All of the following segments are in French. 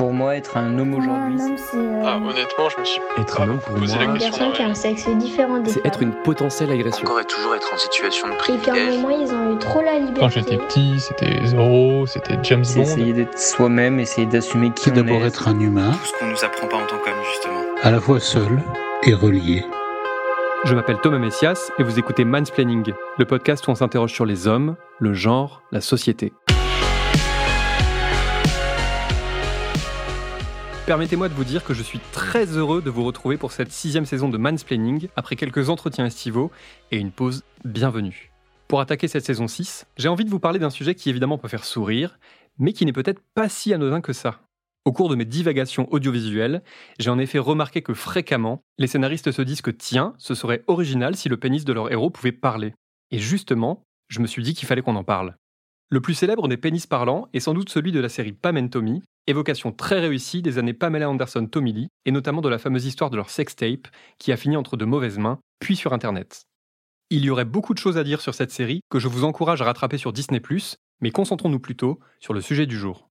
Pour moi, être un homme aujourd'hui, Un homme, c'est euh, Ah, honnêtement, je me suis Être pas un homme, pour posé moi, la une question. qui a un sexe différent des c'est être une potentielle agression. Encore et toujours être en situation de Et qu'à un privilège. moment, ils ont eu trop la liberté. Quand j'étais petit, c'était Zorro, c'était James Bond. essayer d'être soi-même, essayer d'assumer qui on d'abord est. être un humain, Tout ce qu'on nous apprend pas en tant qu'homme, justement. à la fois seul et relié. Je m'appelle Thomas Messias et vous écoutez Mansplaining, le podcast où on s'interroge sur les hommes, le genre, la société. Permettez-moi de vous dire que je suis très heureux de vous retrouver pour cette sixième saison de Mansplaining après quelques entretiens estivaux et une pause bienvenue. Pour attaquer cette saison 6, j'ai envie de vous parler d'un sujet qui évidemment peut faire sourire, mais qui n'est peut-être pas si anodin que ça. Au cours de mes divagations audiovisuelles, j'ai en effet remarqué que fréquemment, les scénaristes se disent que tiens, ce serait original si le pénis de leur héros pouvait parler. Et justement, je me suis dit qu'il fallait qu'on en parle. Le plus célèbre des pénis parlants est sans doute celui de la série Pam and Tommy, évocation très réussie des années Pamela Anderson Tommy Lee, et notamment de la fameuse histoire de leur sextape, qui a fini entre de mauvaises mains, puis sur Internet. Il y aurait beaucoup de choses à dire sur cette série que je vous encourage à rattraper sur Disney+, mais concentrons-nous plutôt sur le sujet du jour.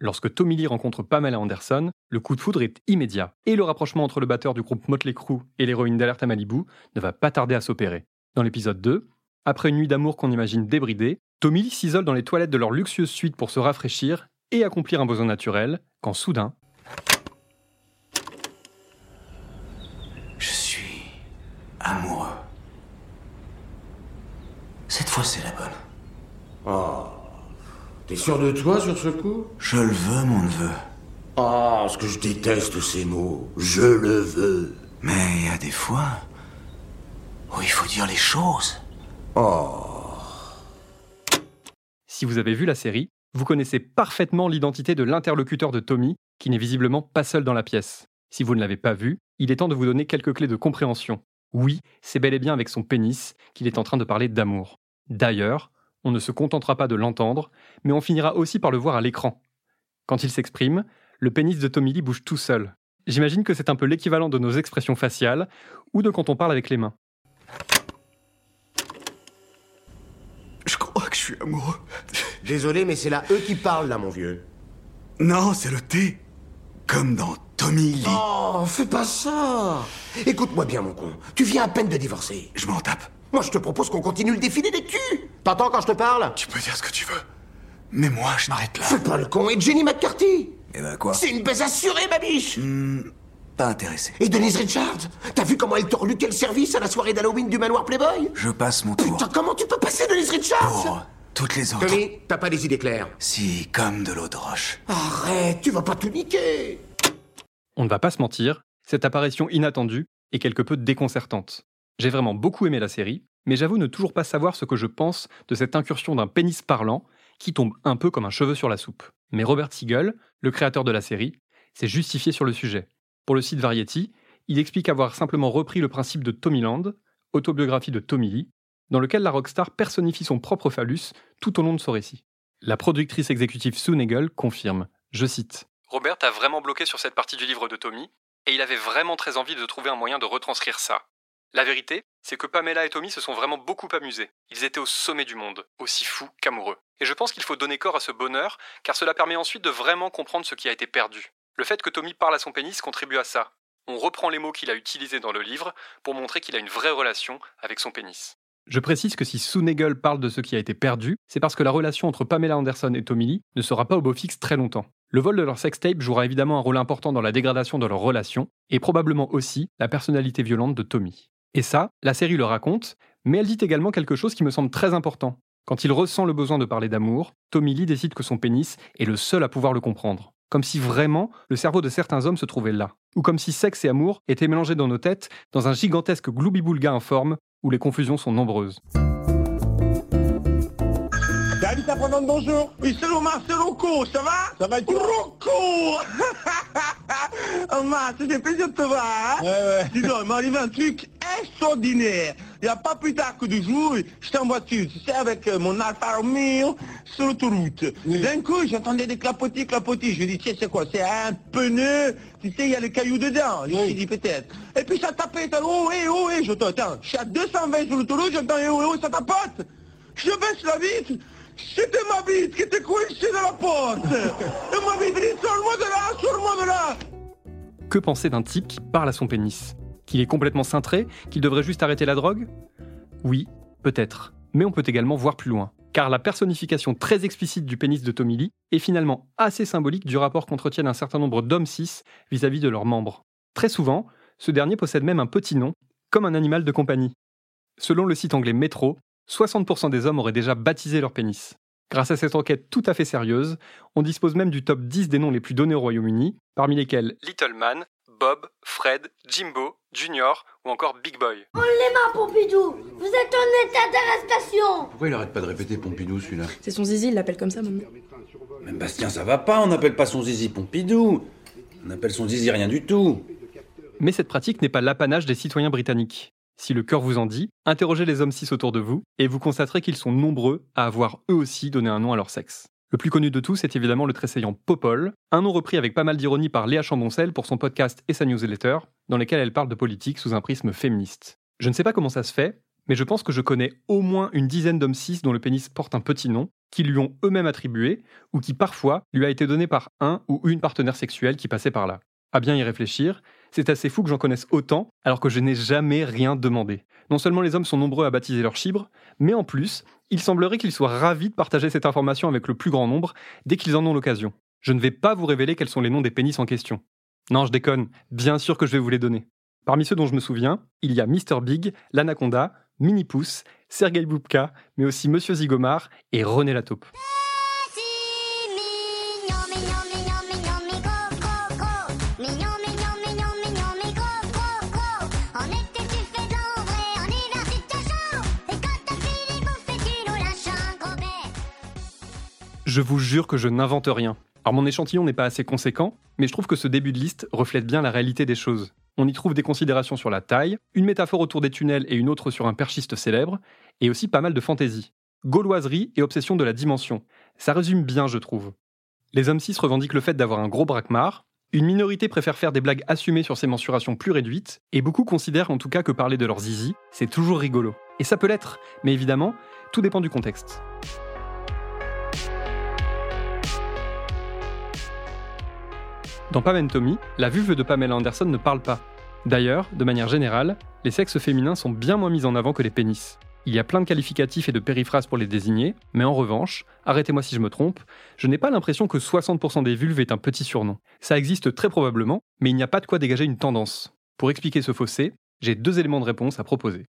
Lorsque Tommy rencontre Pamela Anderson, le coup de foudre est immédiat, et le rapprochement entre le batteur du groupe Motley Crue et l'héroïne d'Alerte à Malibu ne va pas tarder à s'opérer. Dans l'épisode 2, après une nuit d'amour qu'on imagine débridée, Tommy s'isole dans les toilettes de leur luxueuse suite pour se rafraîchir et accomplir un besoin naturel, quand soudain, Je suis amoureux. Cette fois, c'est la bonne. Oh. T'es sûr de toi sur ce coup? Je le veux, mon neveu. Ah, ce que je déteste ces mots. Je le veux. Mais il y a des fois où il faut dire les choses. Oh. si vous avez vu la série, vous connaissez parfaitement l'identité de l'interlocuteur de Tommy, qui n'est visiblement pas seul dans la pièce. Si vous ne l'avez pas vu, il est temps de vous donner quelques clés de compréhension. Oui, c'est bel et bien avec son pénis qu'il est en train de parler d'amour. D'ailleurs, on ne se contentera pas de l'entendre, mais on finira aussi par le voir à l'écran. Quand il s'exprime, le pénis de Tommy Lee bouge tout seul. J'imagine que c'est un peu l'équivalent de nos expressions faciales ou de quand on parle avec les mains. Je crois que je suis amoureux. Désolé, mais c'est là eux qui parlent, là, mon vieux. Non, c'est le thé. Comme dans Tommy Lee. Oh, fais pas ça Écoute-moi bien, mon con. Tu viens à peine de divorcer. Je m'en tape. Moi, je te propose qu'on continue le défilé des culs T'entends quand je te parle? Tu peux dire ce que tu veux. Mais moi, je m'arrête là. Fais pas le con. Et Jenny McCarthy? Eh ben quoi? C'est une baise assurée, ma biche Pas intéressé. Et Denise Richards? T'as vu comment elle t'a relu quel service à la soirée d'Halloween du manoir Playboy? Je passe mon tour. Putain, comment tu peux passer Denise Richards? Pour toutes les autres. Tommy, t'as pas des idées claires Si, comme de l'eau de roche. Arrête, tu vas pas tout niquer On ne va pas se mentir, cette apparition inattendue est quelque peu déconcertante. J'ai vraiment beaucoup aimé la série, mais j'avoue ne toujours pas savoir ce que je pense de cette incursion d'un pénis parlant qui tombe un peu comme un cheveu sur la soupe. Mais Robert Siegel, le créateur de la série, s'est justifié sur le sujet. Pour le site Variety, il explique avoir simplement repris le principe de Tommyland, autobiographie de Tommy Lee, dans lequel la rockstar personnifie son propre phallus tout au long de son récit. La productrice exécutive Sue Nagel confirme, je cite, Robert a vraiment bloqué sur cette partie du livre de Tommy, et il avait vraiment très envie de trouver un moyen de retranscrire ça. La vérité, c'est que Pamela et Tommy se sont vraiment beaucoup amusés. Ils étaient au sommet du monde, aussi fous qu'amoureux. Et je pense qu'il faut donner corps à ce bonheur, car cela permet ensuite de vraiment comprendre ce qui a été perdu. Le fait que Tommy parle à son pénis contribue à ça. On reprend les mots qu'il a utilisés dans le livre pour montrer qu'il a une vraie relation avec son pénis. Je précise que si Sue Nagel parle de ce qui a été perdu, c'est parce que la relation entre Pamela Anderson et Tommy Lee ne sera pas au beau fixe très longtemps. Le vol de leur sextape jouera évidemment un rôle important dans la dégradation de leur relation, et probablement aussi la personnalité violente de Tommy. Et ça, la série le raconte, mais elle dit également quelque chose qui me semble très important. Quand il ressent le besoin de parler d'amour, Tommy Lee décide que son pénis est le seul à pouvoir le comprendre. Comme si vraiment le cerveau de certains hommes se trouvait là. Ou comme si sexe et amour étaient mélangés dans nos têtes dans un gigantesque gloubi-boulga informe où les confusions sont nombreuses. Salut pendant bonjour Oui, c'est Omar, c'est Rocco, ça va? Ça va et toi? Rocco Omar, ça fait plaisir de te voir, hein? Ouais, ouais. Dis donc, il m'est arrivé un truc extraordinaire. Il n'y a pas plus tard que deux jours, j'étais en voiture, tu sais, avec euh, mon Alfa Romeo sur l'autoroute. D'un coup, j'entendais des clapotis, clapotis. Je dis, tu sais, c'est quoi? C'est un pneu, tu sais, il y a les cailloux dedans. Je suis dit, peut-être. Et puis ça tapait, oh, eh, oh, eh, j'entends, attends, je suis à 220 sur l'autoroute, j'entends, eh, oh, oh, ça tapote. Je baisse la vitre, c'était ma bite qui était coincée dans la porte. Et ma bite dit, sors-moi de là, Que penser d'un type qui parle à son pénis Qu'il est complètement cintré Qu'il devrait juste arrêter la drogue Oui, peut-être. Mais on peut également voir plus loin. Car la personnification très explicite du pénis de Tommy Lee est finalement assez symbolique du rapport qu'entretiennent un certain nombre d'hommes cis vis-à-vis de leurs membres. Très souvent, ce dernier possède même un petit nom, comme un animal de compagnie. Selon le site anglais Metro, 60% des hommes auraient déjà baptisé leur pénis. Grâce à cette enquête tout à fait sérieuse, on dispose même du top 10 des noms les plus donnés au Royaume-Uni, parmi lesquels Little Man, Bob, Fred, Jimbo, Junior ou encore Big Boy. On les mains, Pompidou Vous êtes en état d'arrestation Pourquoi il arrête pas de répéter Pompidou celui-là? C'est son zizi, il l'appelle comme ça maintenant. Même Bastien, ça va pas, on n'appelle pas son zizi Pompidou. On appelle son zizi rien du tout. Mais cette pratique n'est pas l'apanage des citoyens britanniques. Si le cœur vous en dit, interrogez les hommes cis autour de vous et vous constaterez qu'ils sont nombreux à avoir eux aussi donné un nom à leur sexe. Le plus connu de tous est évidemment le tressaillant Popol, un nom repris avec pas mal d'ironie par Léa Chamboncel pour son podcast et sa newsletter, dans lesquels elle parle de politique sous un prisme féministe. Je ne sais pas comment ça se fait, mais je pense que je connais au moins une dizaine d'hommes cis dont le pénis porte un petit nom, qui lui ont eux-mêmes attribué, ou qui parfois lui a été donné par un ou une partenaire sexuelle qui passait par là. À bien y réfléchir, c'est assez fou que j'en connaisse autant alors que je n'ai jamais rien demandé. Non seulement les hommes sont nombreux à baptiser leur chibre, mais en plus, il semblerait qu'ils soient ravis de partager cette information avec le plus grand nombre dès qu'ils en ont l'occasion. Je ne vais pas vous révéler quels sont les noms des pénis en question. Non, je déconne, bien sûr que je vais vous les donner. Parmi ceux dont je me souviens, il y a Mr Big, l'Anaconda, Mini Pouce, Sergei Boubka, mais aussi Monsieur Zigomar et René Lataupe. Je vous jure que je n'invente rien. Alors mon échantillon n'est pas assez conséquent, mais je trouve que ce début de liste reflète bien la réalité des choses. On y trouve des considérations sur la taille, une métaphore autour des tunnels et une autre sur un perchiste célèbre, et aussi pas mal de fantaisie. Gauloiserie et obsession de la dimension. Ça résume bien, je trouve. Les hommes cis revendiquent le fait d'avoir un gros braquemar, une minorité préfère faire des blagues assumées sur ces mensurations plus réduites, et beaucoup considèrent en tout cas que parler de leur zizi, c'est toujours rigolo. Et ça peut l'être, mais évidemment, tout dépend du contexte. Dans Pam Tommy, la vulve de Pamela Anderson ne parle pas. D'ailleurs, de manière générale, les sexes féminins sont bien moins mis en avant que les pénis. Il y a plein de qualificatifs et de périphrases pour les désigner, mais en revanche, arrêtez-moi si je me trompe, je n'ai pas l'impression que 60% des vulves est un petit surnom. Ça existe très probablement, mais il n'y a pas de quoi dégager une tendance. Pour expliquer ce fossé, j'ai deux éléments de réponse à proposer.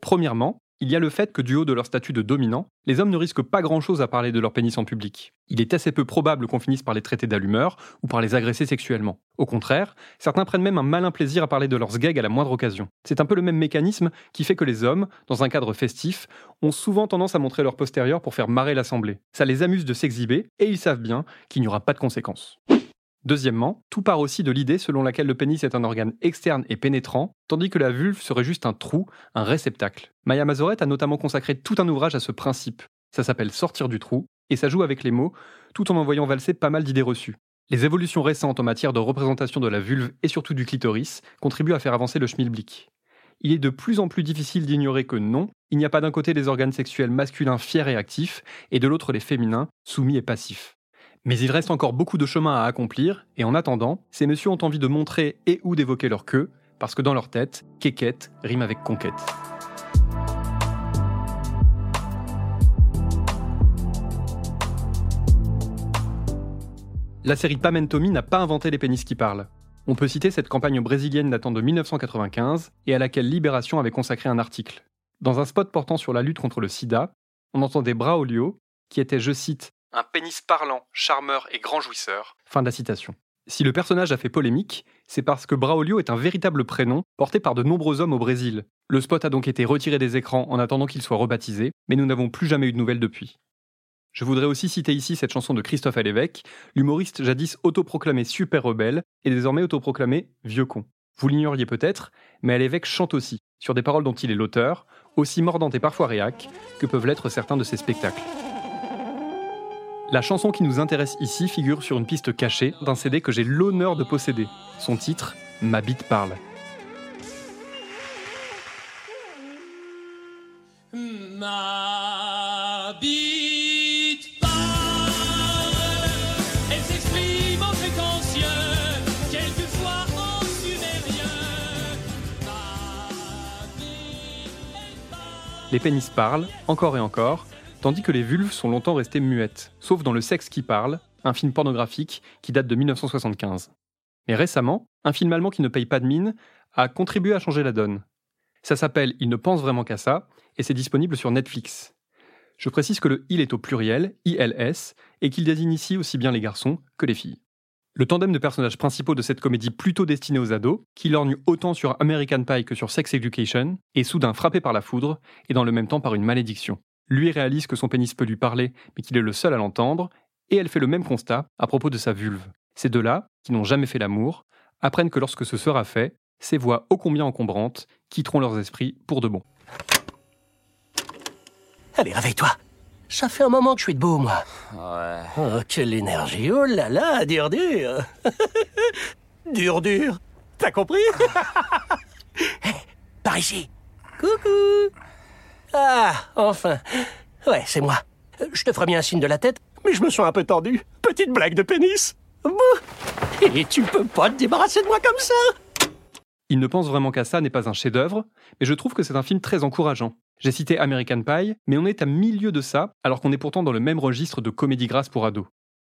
Premièrement, il y a le fait que du haut de leur statut de dominant, les hommes ne risquent pas grand-chose à parler de leur pénis en public. Il est assez peu probable qu'on finisse par les traiter d'allumeurs ou par les agresser sexuellement. Au contraire, certains prennent même un malin plaisir à parler de leurs sgags à la moindre occasion. C'est un peu le même mécanisme qui fait que les hommes, dans un cadre festif, ont souvent tendance à montrer leur postérieur pour faire marrer l'assemblée. Ça les amuse de s'exhiber et ils savent bien qu'il n'y aura pas de conséquences. Deuxièmement, tout part aussi de l'idée selon laquelle le pénis est un organe externe et pénétrant, tandis que la vulve serait juste un trou, un réceptacle. Maya Mazoret a notamment consacré tout un ouvrage à ce principe. Ça s'appelle Sortir du trou, et ça joue avec les mots, tout en envoyant valser pas mal d'idées reçues. Les évolutions récentes en matière de représentation de la vulve et surtout du clitoris contribuent à faire avancer le schmilblick. Il est de plus en plus difficile d'ignorer que non, il n'y a pas d'un côté les organes sexuels masculins fiers et actifs, et de l'autre les féminins, soumis et passifs. Mais il reste encore beaucoup de chemin à accomplir, et en attendant, ces messieurs ont envie de montrer et ou d'évoquer leur queue, parce que dans leur tête, quéquette rime avec conquête. La série Pam Tommy n'a pas inventé les pénis qui parlent. On peut citer cette campagne brésilienne datant de 1995 et à laquelle Libération avait consacré un article. Dans un spot portant sur la lutte contre le sida, on entendait Braulio, qui était, je cite, un pénis parlant, charmeur et grand jouisseur. Fin de la citation. Si le personnage a fait polémique, c'est parce que Braulio est un véritable prénom porté par de nombreux hommes au Brésil. Le spot a donc été retiré des écrans en attendant qu'il soit rebaptisé, mais nous n'avons plus jamais eu de nouvelles depuis. Je voudrais aussi citer ici cette chanson de Christophe Alévèque, l'humoriste jadis autoproclamé super rebelle et désormais autoproclamé vieux con. Vous l'ignoriez peut-être, mais Alévèque chante aussi, sur des paroles dont il est l'auteur, aussi mordantes et parfois réac que peuvent l'être certains de ses spectacles. La chanson qui nous intéresse ici figure sur une piste cachée d'un CD que j'ai l'honneur de posséder. Son titre, Ma bite parle. Ma bite parle, elle s'exprime en fréquence Les pénis parlent, encore et encore, tandis que les vulves sont longtemps restées muettes, sauf dans Le sexe qui parle, un film pornographique qui date de 1975. Mais récemment, un film allemand qui ne paye pas de mine a contribué à changer la donne. Ça s'appelle Il ne pense vraiment qu'à ça, et c'est disponible sur Netflix. Je précise que le il est au pluriel, ILS, et qu'il désigne ici aussi bien les garçons que les filles. Le tandem de personnages principaux de cette comédie plutôt destinée aux ados, qui lorgne autant sur American Pie que sur Sex Education, est soudain frappé par la foudre et dans le même temps par une malédiction. Lui réalise que son pénis peut lui parler, mais qu'il est le seul à l'entendre, et elle fait le même constat à propos de sa vulve. Ces deux-là, qui n'ont jamais fait l'amour, apprennent que lorsque ce sera fait, ces voix ô combien encombrantes quitteront leurs esprits pour de bon. Allez, réveille-toi. Ça fait un moment que je suis debout, moi. Ouais. Oh, quelle énergie. Oh là là, dur dur. dur dur. T'as compris? Hé, Par ici. Coucou. Ah, enfin. Ouais, c'est moi. Je te ferai bien un signe de la tête, mais je me sens un peu tendu. Petite blague de pénis. Et tu peux pas te débarrasser de moi comme ça Il ne pense vraiment qu'à ça n'est pas un chef-d'œuvre, mais je trouve que c'est un film très encourageant. J'ai cité American Pie, mais on est à milieu de ça, alors qu'on est pourtant dans le même registre de comédie grasse pour ados.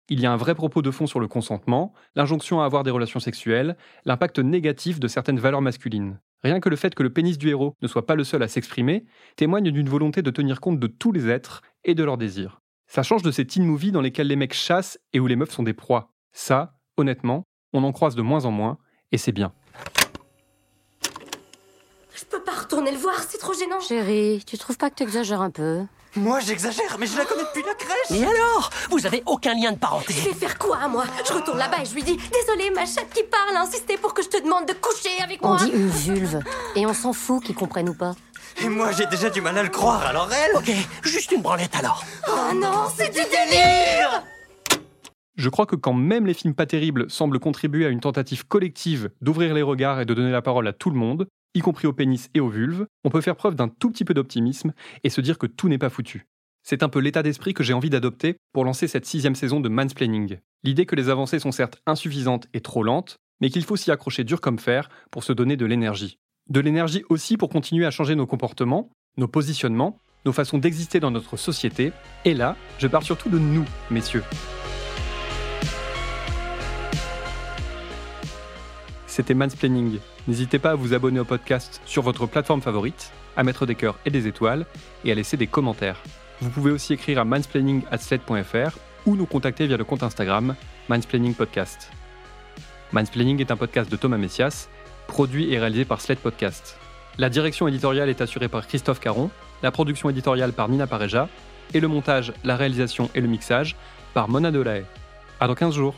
Il y a un vrai propos de fond sur le consentement, l'injonction à avoir des relations sexuelles, l'impact négatif de certaines valeurs masculines. Rien que le fait que le pénis du héros ne soit pas le seul à s'exprimer témoigne d'une volonté de tenir compte de tous les êtres et de leurs désirs. Ça change de ces teen movies dans lesquels les mecs chassent et où les meufs sont des proies. Ça, honnêtement, on en croise de moins en moins, et c'est bien. Je peux pas retourner le voir, c'est trop gênant. Chérie, tu trouves pas que t'exagères un peu? Moi, j'exagère, mais je la connais depuis la crèche. Et alors? Vous avez aucun lien de parenté. Je vais faire quoi, moi? Je retourne là-bas et je lui dis Désolé, ma chatte qui parle a insisté pour que je te demande de coucher avec On moi. dit une vulve. Et on s'en fout qu'ils comprennent ou pas. Et moi, j'ai déjà du mal à le croire, alors elle Ok, juste une branlette alors. Oh non, c'est du délire Je crois que quand même les films pas terribles semblent contribuer à une tentative collective d'ouvrir les regards et de donner la parole à tout le monde, y compris aux pénis et aux vulves, on peut faire preuve d'un tout petit peu d'optimisme et se dire que tout n'est pas foutu. C'est un peu l'état d'esprit que j'ai envie d'adopter pour lancer cette sixième saison de Mansplaining. L'idée que les avancées sont certes insuffisantes et trop lentes, mais qu'il faut s'y accrocher dur comme fer pour se donner de l'énergie. De l'énergie aussi pour continuer à changer nos comportements, nos positionnements, nos façons d'exister dans notre société, et là, je parle surtout de nous, messieurs. C'était Mansplaining. N'hésitez pas à vous abonner au podcast sur votre plateforme favorite, à mettre des cœurs et des étoiles, et à laisser des commentaires. Vous pouvez aussi écrire à mansplaining.sled.fr ou nous contacter via le compte Instagram Mansplaining Podcast. Est un podcast de Thomas Messias, produit et réalisé par Sled Podcast. La direction éditoriale est assurée par Christophe Caron, la production éditoriale par Nina Pareja, et le montage, la réalisation et le mixage par Mona Delahaye. À dans 15 jours.